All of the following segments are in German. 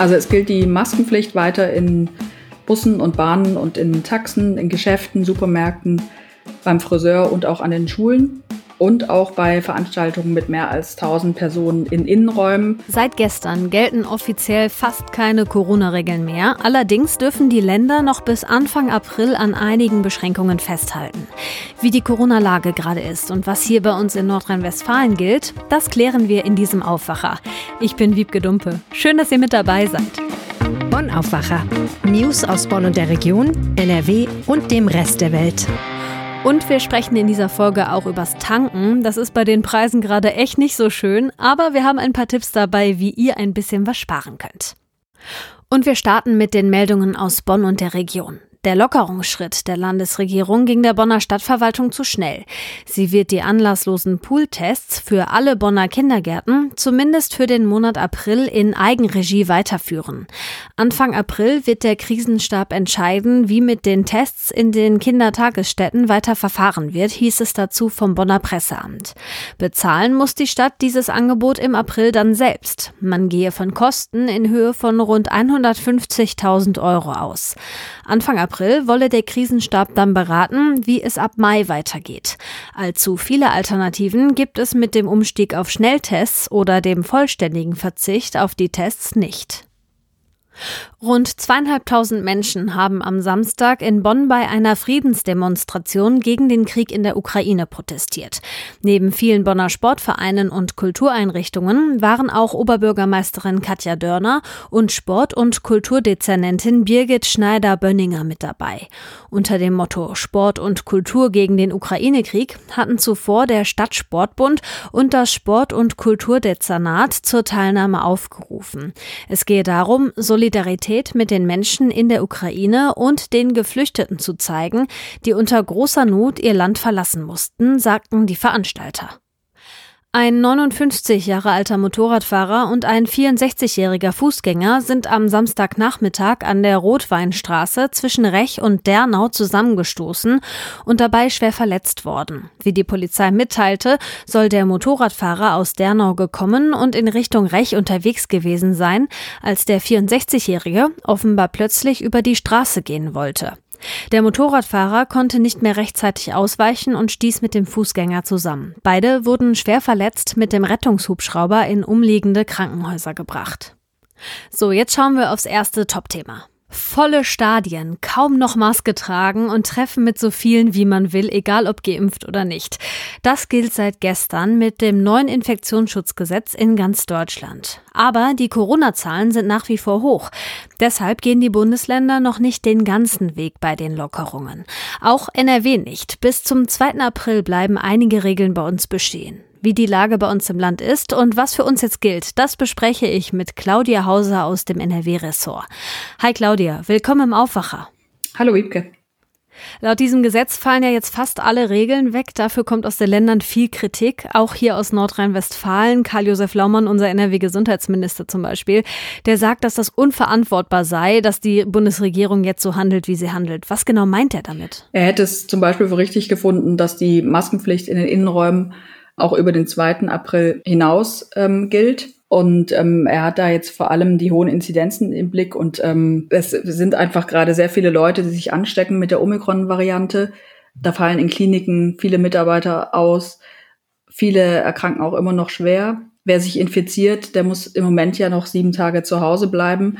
Also es gilt die Maskenpflicht weiter in Bussen und Bahnen und in Taxen, in Geschäften, Supermärkten, beim Friseur und auch an den Schulen und auch bei Veranstaltungen mit mehr als 1000 Personen in Innenräumen. Seit gestern gelten offiziell fast keine Corona-Regeln mehr. Allerdings dürfen die Länder noch bis Anfang April an einigen Beschränkungen festhalten. Wie die Corona-Lage gerade ist und was hier bei uns in Nordrhein-Westfalen gilt, das klären wir in diesem Aufwacher. Ich bin Wiebke Dumpe. Schön, dass ihr mit dabei seid. Bonn Aufwacher. News aus Bonn und der Region, NRW und dem Rest der Welt. Und wir sprechen in dieser Folge auch übers Tanken. Das ist bei den Preisen gerade echt nicht so schön, aber wir haben ein paar Tipps dabei, wie ihr ein bisschen was sparen könnt. Und wir starten mit den Meldungen aus Bonn und der Region. Der Lockerungsschritt der Landesregierung ging der Bonner Stadtverwaltung zu schnell. Sie wird die anlasslosen Pooltests für alle Bonner Kindergärten zumindest für den Monat April in Eigenregie weiterführen. Anfang April wird der Krisenstab entscheiden, wie mit den Tests in den Kindertagesstätten weiter verfahren wird, hieß es dazu vom Bonner Presseamt. Bezahlen muss die Stadt dieses Angebot im April dann selbst. Man gehe von Kosten in Höhe von rund 150.000 Euro aus. Anfang wolle der Krisenstab dann beraten, wie es ab Mai weitergeht. Allzu viele Alternativen gibt es mit dem Umstieg auf Schnelltests oder dem vollständigen Verzicht auf die Tests nicht. Rund zweieinhalbtausend Menschen haben am Samstag in Bonn bei einer Friedensdemonstration gegen den Krieg in der Ukraine protestiert. Neben vielen Bonner Sportvereinen und Kultureinrichtungen waren auch Oberbürgermeisterin Katja Dörner und Sport- und Kulturdezernentin Birgit Schneider-Bönninger mit dabei. Unter dem Motto Sport und Kultur gegen den Ukraine-Krieg hatten zuvor der Stadtsportbund und das Sport- und Kulturdezernat zur Teilnahme aufgerufen. Es gehe darum, Solidarität Solidarität mit den Menschen in der Ukraine und den Geflüchteten zu zeigen, die unter großer Not ihr Land verlassen mussten, sagten die Veranstalter. Ein 59 Jahre alter Motorradfahrer und ein 64-jähriger Fußgänger sind am Samstagnachmittag an der Rotweinstraße zwischen Rech und Dernau zusammengestoßen und dabei schwer verletzt worden. Wie die Polizei mitteilte, soll der Motorradfahrer aus Dernau gekommen und in Richtung Rech unterwegs gewesen sein, als der 64-jährige offenbar plötzlich über die Straße gehen wollte. Der Motorradfahrer konnte nicht mehr rechtzeitig ausweichen und stieß mit dem Fußgänger zusammen. Beide wurden schwer verletzt mit dem Rettungshubschrauber in umliegende Krankenhäuser gebracht. So, jetzt schauen wir aufs erste Topthema. Volle Stadien, kaum noch Maske tragen und treffen mit so vielen wie man will, egal ob geimpft oder nicht. Das gilt seit gestern mit dem neuen Infektionsschutzgesetz in ganz Deutschland. Aber die Corona-Zahlen sind nach wie vor hoch. Deshalb gehen die Bundesländer noch nicht den ganzen Weg bei den Lockerungen. Auch NRW nicht. Bis zum 2. April bleiben einige Regeln bei uns bestehen. Wie die Lage bei uns im Land ist und was für uns jetzt gilt, das bespreche ich mit Claudia Hauser aus dem NRW-Ressort. Hi Claudia, willkommen im Aufwacher. Hallo Wiebke. Laut diesem Gesetz fallen ja jetzt fast alle Regeln weg. Dafür kommt aus den Ländern viel Kritik. Auch hier aus Nordrhein-Westfalen. Karl-Josef Laumann, unser NRW-Gesundheitsminister zum Beispiel, der sagt, dass das unverantwortbar sei, dass die Bundesregierung jetzt so handelt, wie sie handelt. Was genau meint er damit? Er hätte es zum Beispiel für richtig gefunden, dass die Maskenpflicht in den Innenräumen auch über den 2. April hinaus ähm, gilt. Und ähm, er hat da jetzt vor allem die hohen Inzidenzen im Blick und ähm, es sind einfach gerade sehr viele Leute, die sich anstecken mit der Omikron-Variante. Da fallen in Kliniken viele Mitarbeiter aus. Viele erkranken auch immer noch schwer. Wer sich infiziert, der muss im Moment ja noch sieben Tage zu Hause bleiben.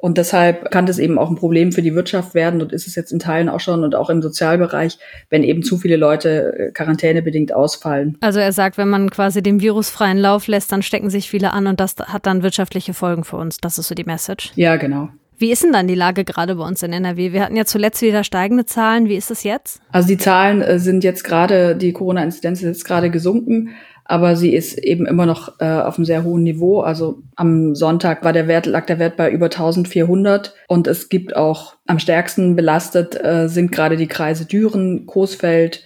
Und deshalb kann das eben auch ein Problem für die Wirtschaft werden und ist es jetzt in Teilen auch schon und auch im Sozialbereich, wenn eben zu viele Leute äh, quarantänebedingt ausfallen. Also er sagt, wenn man quasi dem Virus freien Lauf lässt, dann stecken sich viele an und das hat dann wirtschaftliche Folgen für uns. Das ist so die Message. Ja, genau. Wie ist denn dann die Lage gerade bei uns in NRW? Wir hatten ja zuletzt wieder steigende Zahlen. Wie ist es jetzt? Also die Zahlen äh, sind jetzt gerade, die Corona-Inzidenz ist jetzt gerade gesunken aber sie ist eben immer noch äh, auf einem sehr hohen Niveau. Also am Sonntag war der Wert, lag der Wert bei über 1400 und es gibt auch am stärksten belastet äh, sind gerade die Kreise Düren, Coesfeld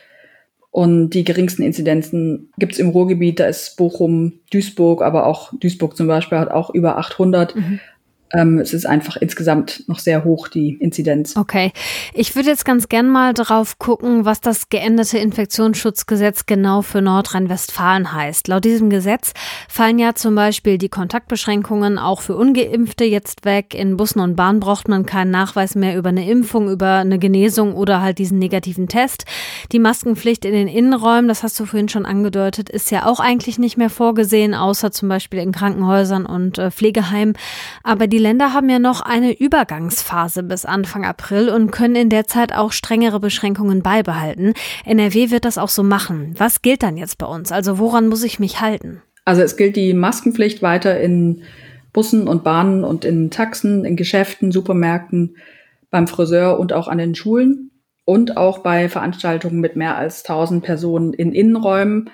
und die geringsten Inzidenzen gibt's im Ruhrgebiet. Da ist Bochum, Duisburg, aber auch Duisburg zum Beispiel hat auch über 800. Mhm. Ähm, es ist einfach insgesamt noch sehr hoch, die Inzidenz. Okay. Ich würde jetzt ganz gern mal drauf gucken, was das geänderte Infektionsschutzgesetz genau für Nordrhein-Westfalen heißt. Laut diesem Gesetz fallen ja zum Beispiel die Kontaktbeschränkungen auch für Ungeimpfte jetzt weg. In Bussen und Bahnen braucht man keinen Nachweis mehr über eine Impfung, über eine Genesung oder halt diesen negativen Test. Die Maskenpflicht in den Innenräumen, das hast du vorhin schon angedeutet, ist ja auch eigentlich nicht mehr vorgesehen, außer zum Beispiel in Krankenhäusern und äh, Pflegeheimen. Aber die Länder haben ja noch eine Übergangsphase bis Anfang April und können in der Zeit auch strengere Beschränkungen beibehalten. NRW wird das auch so machen. Was gilt dann jetzt bei uns? Also woran muss ich mich halten? Also es gilt die Maskenpflicht weiter in Bussen und Bahnen und in Taxen, in Geschäften, Supermärkten, beim Friseur und auch an den Schulen und auch bei Veranstaltungen mit mehr als 1000 Personen in Innenräumen.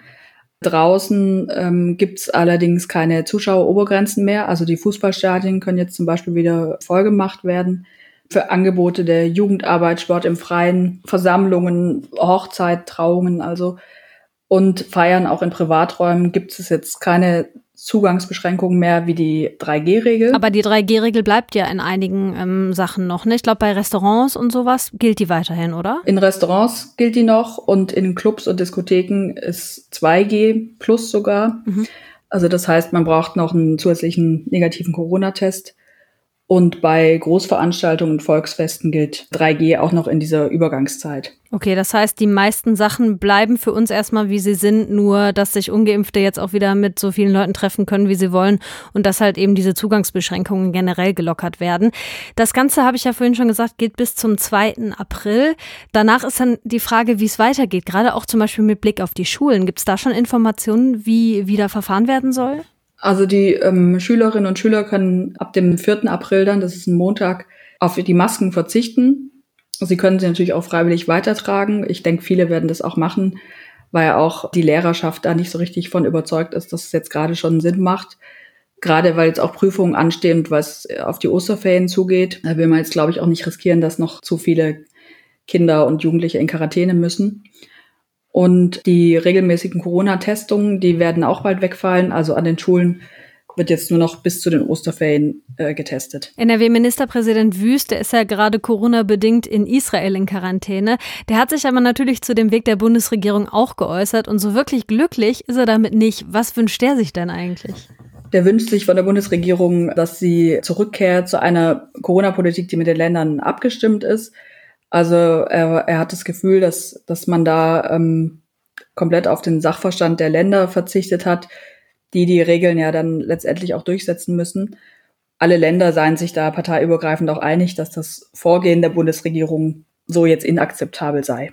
Draußen ähm, gibt es allerdings keine Zuschauerobergrenzen mehr. Also die Fußballstadien können jetzt zum Beispiel wieder vollgemacht werden. Für Angebote der Jugendarbeit, Sport im Freien, Versammlungen, Hochzeit, Trauungen, also und Feiern auch in Privaträumen gibt es jetzt keine Zugangsbeschränkungen mehr wie die 3G-Regel. Aber die 3G-Regel bleibt ja in einigen ähm, Sachen noch. Ne? Ich glaube, bei Restaurants und sowas gilt die weiterhin, oder? In Restaurants gilt die noch und in Clubs und Diskotheken ist 2G plus sogar. Mhm. Also das heißt, man braucht noch einen zusätzlichen negativen Corona-Test. Und bei Großveranstaltungen und Volksfesten gilt 3G auch noch in dieser Übergangszeit. Okay, das heißt, die meisten Sachen bleiben für uns erstmal, wie sie sind, nur dass sich ungeimpfte jetzt auch wieder mit so vielen Leuten treffen können, wie sie wollen und dass halt eben diese Zugangsbeschränkungen generell gelockert werden. Das Ganze, habe ich ja vorhin schon gesagt, geht bis zum 2. April. Danach ist dann die Frage, wie es weitergeht, gerade auch zum Beispiel mit Blick auf die Schulen. Gibt es da schon Informationen, wie wieder verfahren werden soll? Also die ähm, Schülerinnen und Schüler können ab dem 4. April dann, das ist ein Montag, auf die Masken verzichten. Sie können sie natürlich auch freiwillig weitertragen. Ich denke, viele werden das auch machen, weil auch die Lehrerschaft da nicht so richtig von überzeugt ist, dass es jetzt gerade schon Sinn macht. Gerade weil jetzt auch Prüfungen anstehen und was auf die Osterferien zugeht, da will man jetzt, glaube ich, auch nicht riskieren, dass noch zu viele Kinder und Jugendliche in Quarantäne müssen. Und die regelmäßigen Corona-Testungen, die werden auch bald wegfallen. Also an den Schulen wird jetzt nur noch bis zu den Osterferien äh, getestet. NRW-Ministerpräsident Wüst, der ist ja gerade Corona-bedingt in Israel in Quarantäne. Der hat sich aber natürlich zu dem Weg der Bundesregierung auch geäußert und so wirklich glücklich ist er damit nicht. Was wünscht der sich denn eigentlich? Der wünscht sich von der Bundesregierung, dass sie zurückkehrt zu einer Corona-Politik, die mit den Ländern abgestimmt ist. Also er, er hat das Gefühl, dass, dass man da ähm, komplett auf den Sachverstand der Länder verzichtet hat, die die Regeln ja dann letztendlich auch durchsetzen müssen. Alle Länder seien sich da parteiübergreifend auch einig, dass das Vorgehen der Bundesregierung so jetzt inakzeptabel sei.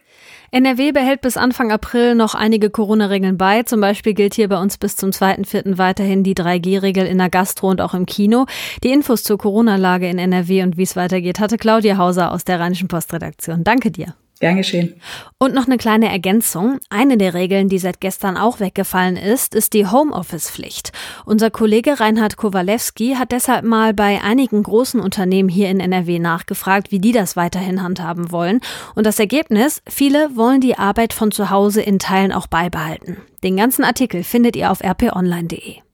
NRW behält bis Anfang April noch einige Corona-Regeln bei. Zum Beispiel gilt hier bei uns bis zum 2.4. weiterhin die 3G-Regel in der Gastro und auch im Kino. Die Infos zur Corona-Lage in NRW und wie es weitergeht, hatte Claudia Hauser aus der Rheinischen Postredaktion. Danke dir. Gern geschehen. Und noch eine kleine Ergänzung. Eine der Regeln, die seit gestern auch weggefallen ist, ist die Homeoffice-Pflicht. Unser Kollege Reinhard Kowalewski hat deshalb mal bei einigen großen Unternehmen hier in NRW nachgefragt, wie die das weiterhin handhaben wollen. Und das Ergebnis, viele wollen die Arbeit von zu Hause in Teilen auch beibehalten. Den ganzen Artikel findet ihr auf rponline.de.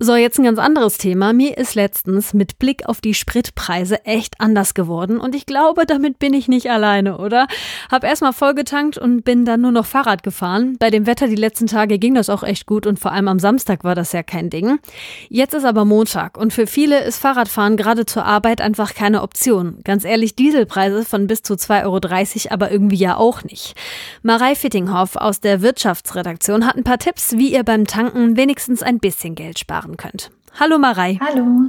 So, jetzt ein ganz anderes Thema. Mir ist letztens mit Blick auf die Spritpreise echt anders geworden und ich glaube, damit bin ich nicht alleine, oder? Hab erstmal vollgetankt und bin dann nur noch Fahrrad gefahren. Bei dem Wetter die letzten Tage ging das auch echt gut und vor allem am Samstag war das ja kein Ding. Jetzt ist aber Montag und für viele ist Fahrradfahren gerade zur Arbeit einfach keine Option. Ganz ehrlich, Dieselpreise von bis zu 2,30 Euro aber irgendwie ja auch nicht. Marei Fittinghoff aus der Wirtschaftsredaktion hat ein paar Tipps, wie ihr beim Tanken wenigstens ein bisschen Geld spart sparen könnt. Hallo Marei. Hallo.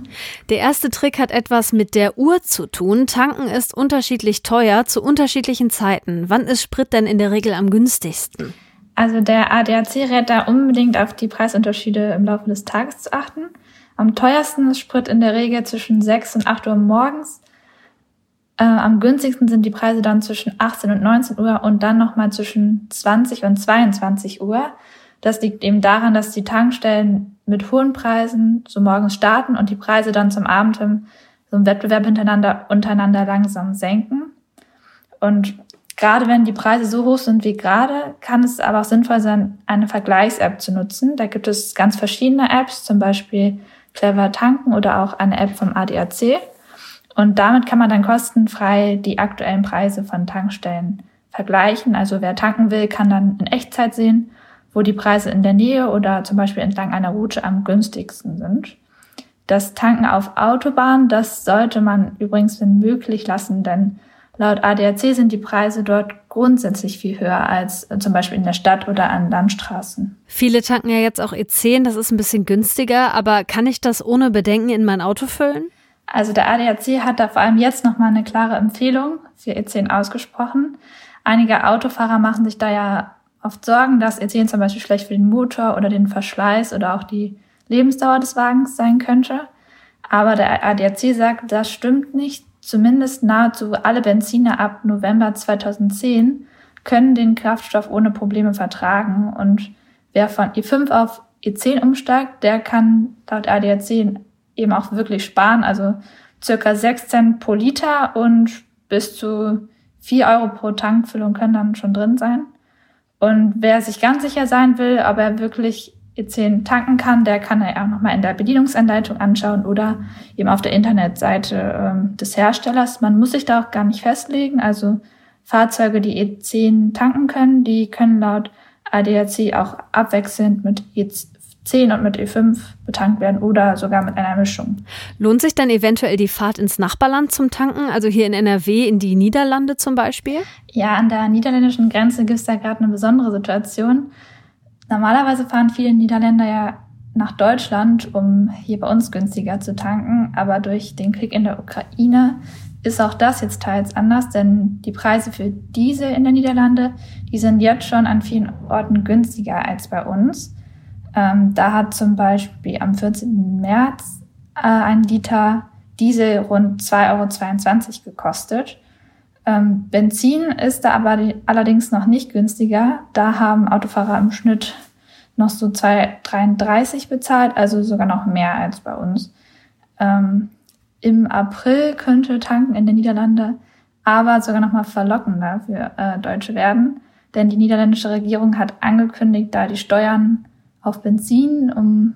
Der erste Trick hat etwas mit der Uhr zu tun. Tanken ist unterschiedlich teuer zu unterschiedlichen Zeiten. Wann ist Sprit denn in der Regel am günstigsten? Also der ADAC rät da unbedingt auf die Preisunterschiede im Laufe des Tages zu achten. Am teuersten ist Sprit in der Regel zwischen 6 und 8 Uhr morgens. Äh, am günstigsten sind die Preise dann zwischen 18 und 19 Uhr und dann nochmal zwischen 20 und 22 Uhr. Das liegt eben daran, dass die Tankstellen mit hohen Preisen so morgens starten und die Preise dann zum Abend so im Wettbewerb hintereinander, untereinander langsam senken. Und gerade wenn die Preise so hoch sind wie gerade, kann es aber auch sinnvoll sein, eine Vergleichs-App zu nutzen. Da gibt es ganz verschiedene Apps, zum Beispiel Clever Tanken oder auch eine App vom ADAC. Und damit kann man dann kostenfrei die aktuellen Preise von Tankstellen vergleichen. Also wer tanken will, kann dann in Echtzeit sehen, wo die Preise in der Nähe oder zum Beispiel entlang einer Route am günstigsten sind. Das Tanken auf Autobahnen, das sollte man übrigens wenn möglich lassen, denn laut ADAC sind die Preise dort grundsätzlich viel höher als zum Beispiel in der Stadt oder an Landstraßen. Viele tanken ja jetzt auch E10, das ist ein bisschen günstiger, aber kann ich das ohne Bedenken in mein Auto füllen? Also der ADAC hat da vor allem jetzt nochmal eine klare Empfehlung für E10 ausgesprochen. Einige Autofahrer machen sich da ja oft Sorgen, dass E10 zum Beispiel schlecht für den Motor oder den Verschleiß oder auch die Lebensdauer des Wagens sein könnte. Aber der ADAC sagt, das stimmt nicht. Zumindest nahezu alle Benziner ab November 2010 können den Kraftstoff ohne Probleme vertragen. Und wer von E5 auf E10 umsteigt, der kann laut ADAC eben auch wirklich sparen. Also circa 6 Cent pro Liter und bis zu 4 Euro pro Tankfüllung können dann schon drin sein. Und wer sich ganz sicher sein will, ob er wirklich E10 tanken kann, der kann er auch nochmal in der Bedienungsanleitung anschauen oder eben auf der Internetseite ähm, des Herstellers. Man muss sich da auch gar nicht festlegen. Also Fahrzeuge, die E10 tanken können, die können laut ADAC auch abwechselnd mit E10 10 und mit E5 betankt werden oder sogar mit einer Mischung. Lohnt sich dann eventuell die Fahrt ins Nachbarland zum Tanken, also hier in NRW in die Niederlande zum Beispiel? Ja, an der niederländischen Grenze gibt es da gerade eine besondere Situation. Normalerweise fahren viele Niederländer ja nach Deutschland, um hier bei uns günstiger zu tanken, aber durch den Krieg in der Ukraine ist auch das jetzt teils anders, denn die Preise für Diesel in der Niederlande, die sind jetzt schon an vielen Orten günstiger als bei uns. Ähm, da hat zum Beispiel am 14. März äh, ein Liter Diesel rund 2,22 Euro gekostet. Ähm, Benzin ist da aber die, allerdings noch nicht günstiger. Da haben Autofahrer im Schnitt noch so 2,33 bezahlt, also sogar noch mehr als bei uns. Ähm, Im April könnte Tanken in den Niederlanden aber sogar noch mal verlockender für äh, Deutsche werden, denn die niederländische Regierung hat angekündigt, da die Steuern auf Benzin um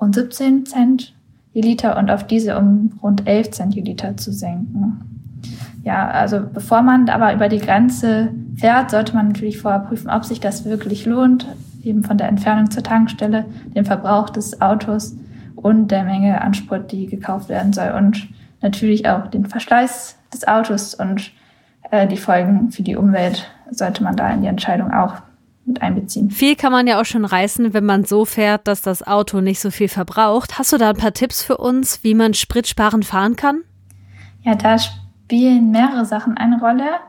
rund 17 Cent je Liter und auf Diesel um rund 11 Cent je Liter zu senken. Ja, also bevor man aber über die Grenze fährt, sollte man natürlich vorher prüfen, ob sich das wirklich lohnt, eben von der Entfernung zur Tankstelle, dem Verbrauch des Autos und der Menge an Sprit, die gekauft werden soll und natürlich auch den Verschleiß des Autos und äh, die Folgen für die Umwelt sollte man da in die Entscheidung auch mit einbeziehen. Viel kann man ja auch schon reißen, wenn man so fährt, dass das Auto nicht so viel verbraucht. Hast du da ein paar Tipps für uns, wie man spritsparend fahren kann? Ja, da spielen mehrere Sachen eine Rolle.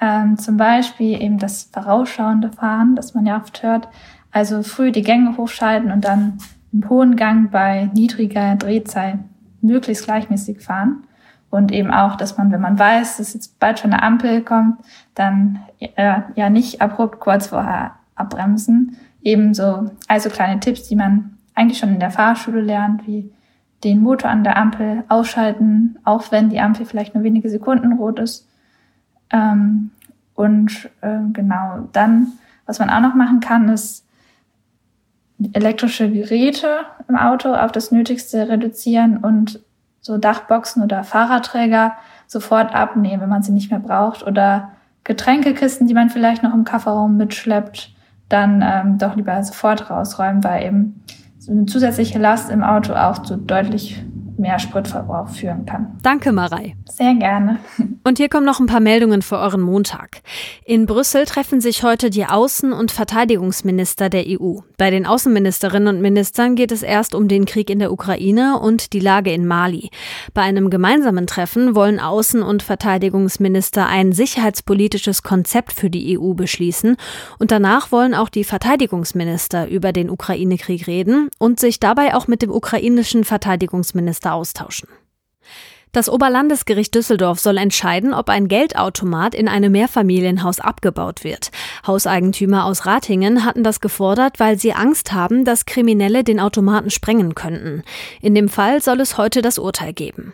Ähm, zum Beispiel eben das vorausschauende Fahren, das man ja oft hört. Also früh die Gänge hochschalten und dann im hohen Gang bei niedriger Drehzahl möglichst gleichmäßig fahren. Und eben auch, dass man, wenn man weiß, dass jetzt bald schon eine Ampel kommt, dann äh, ja nicht abrupt kurz vorher abbremsen. Ebenso, also kleine Tipps, die man eigentlich schon in der Fahrschule lernt, wie den Motor an der Ampel ausschalten, auch wenn die Ampel vielleicht nur wenige Sekunden rot ist. Ähm, und äh, genau, dann, was man auch noch machen kann, ist elektrische Geräte im Auto auf das Nötigste reduzieren und so Dachboxen oder Fahrradträger sofort abnehmen, wenn man sie nicht mehr braucht. Oder Getränkekisten, die man vielleicht noch im Kofferraum mitschleppt, dann ähm, doch lieber sofort rausräumen, weil eben so eine zusätzliche Last im Auto auch zu deutlich mehr Spritverbrauch führen kann. Danke, Marei. Sehr gerne. Und hier kommen noch ein paar Meldungen für euren Montag. In Brüssel treffen sich heute die Außen- und Verteidigungsminister der EU. Bei den Außenministerinnen und Ministern geht es erst um den Krieg in der Ukraine und die Lage in Mali. Bei einem gemeinsamen Treffen wollen Außen- und Verteidigungsminister ein sicherheitspolitisches Konzept für die EU beschließen und danach wollen auch die Verteidigungsminister über den Ukraine-Krieg reden und sich dabei auch mit dem ukrainischen Verteidigungsminister austauschen. Das Oberlandesgericht Düsseldorf soll entscheiden, ob ein Geldautomat in einem Mehrfamilienhaus abgebaut wird. Hauseigentümer aus Ratingen hatten das gefordert, weil sie Angst haben, dass Kriminelle den Automaten sprengen könnten. In dem Fall soll es heute das Urteil geben.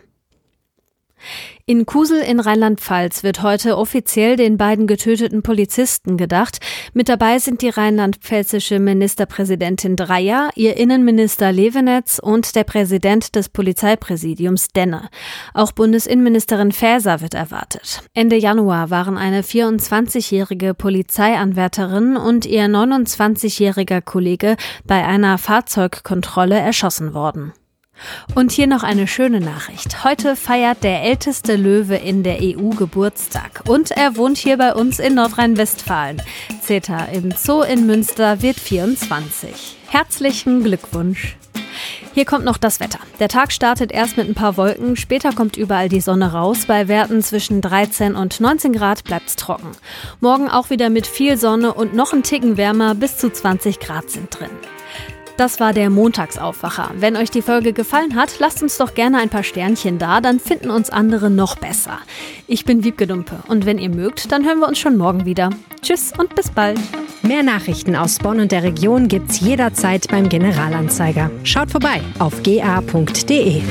In Kusel in Rheinland-Pfalz wird heute offiziell den beiden getöteten Polizisten gedacht. Mit dabei sind die rheinland-pfälzische Ministerpräsidentin Dreyer, ihr Innenminister Levenetz und der Präsident des Polizeipräsidiums Denne. Auch Bundesinnenministerin Faeser wird erwartet. Ende Januar waren eine 24-jährige Polizeianwärterin und ihr 29-jähriger Kollege bei einer Fahrzeugkontrolle erschossen worden. Und hier noch eine schöne Nachricht. Heute feiert der älteste Löwe in der EU Geburtstag. Und er wohnt hier bei uns in Nordrhein-Westfalen. Zeta im Zoo in Münster wird 24. Herzlichen Glückwunsch. Hier kommt noch das Wetter. Der Tag startet erst mit ein paar Wolken, später kommt überall die Sonne raus. Bei Werten zwischen 13 und 19 Grad bleibt's trocken. Morgen auch wieder mit viel Sonne und noch ein Ticken wärmer, bis zu 20 Grad sind drin. Das war der Montagsaufwacher. Wenn euch die Folge gefallen hat, lasst uns doch gerne ein paar Sternchen da, dann finden uns andere noch besser. Ich bin Wiebke Dumpe und wenn ihr mögt, dann hören wir uns schon morgen wieder. Tschüss und bis bald. Mehr Nachrichten aus Bonn und der Region gibt's jederzeit beim Generalanzeiger. Schaut vorbei auf ga.de.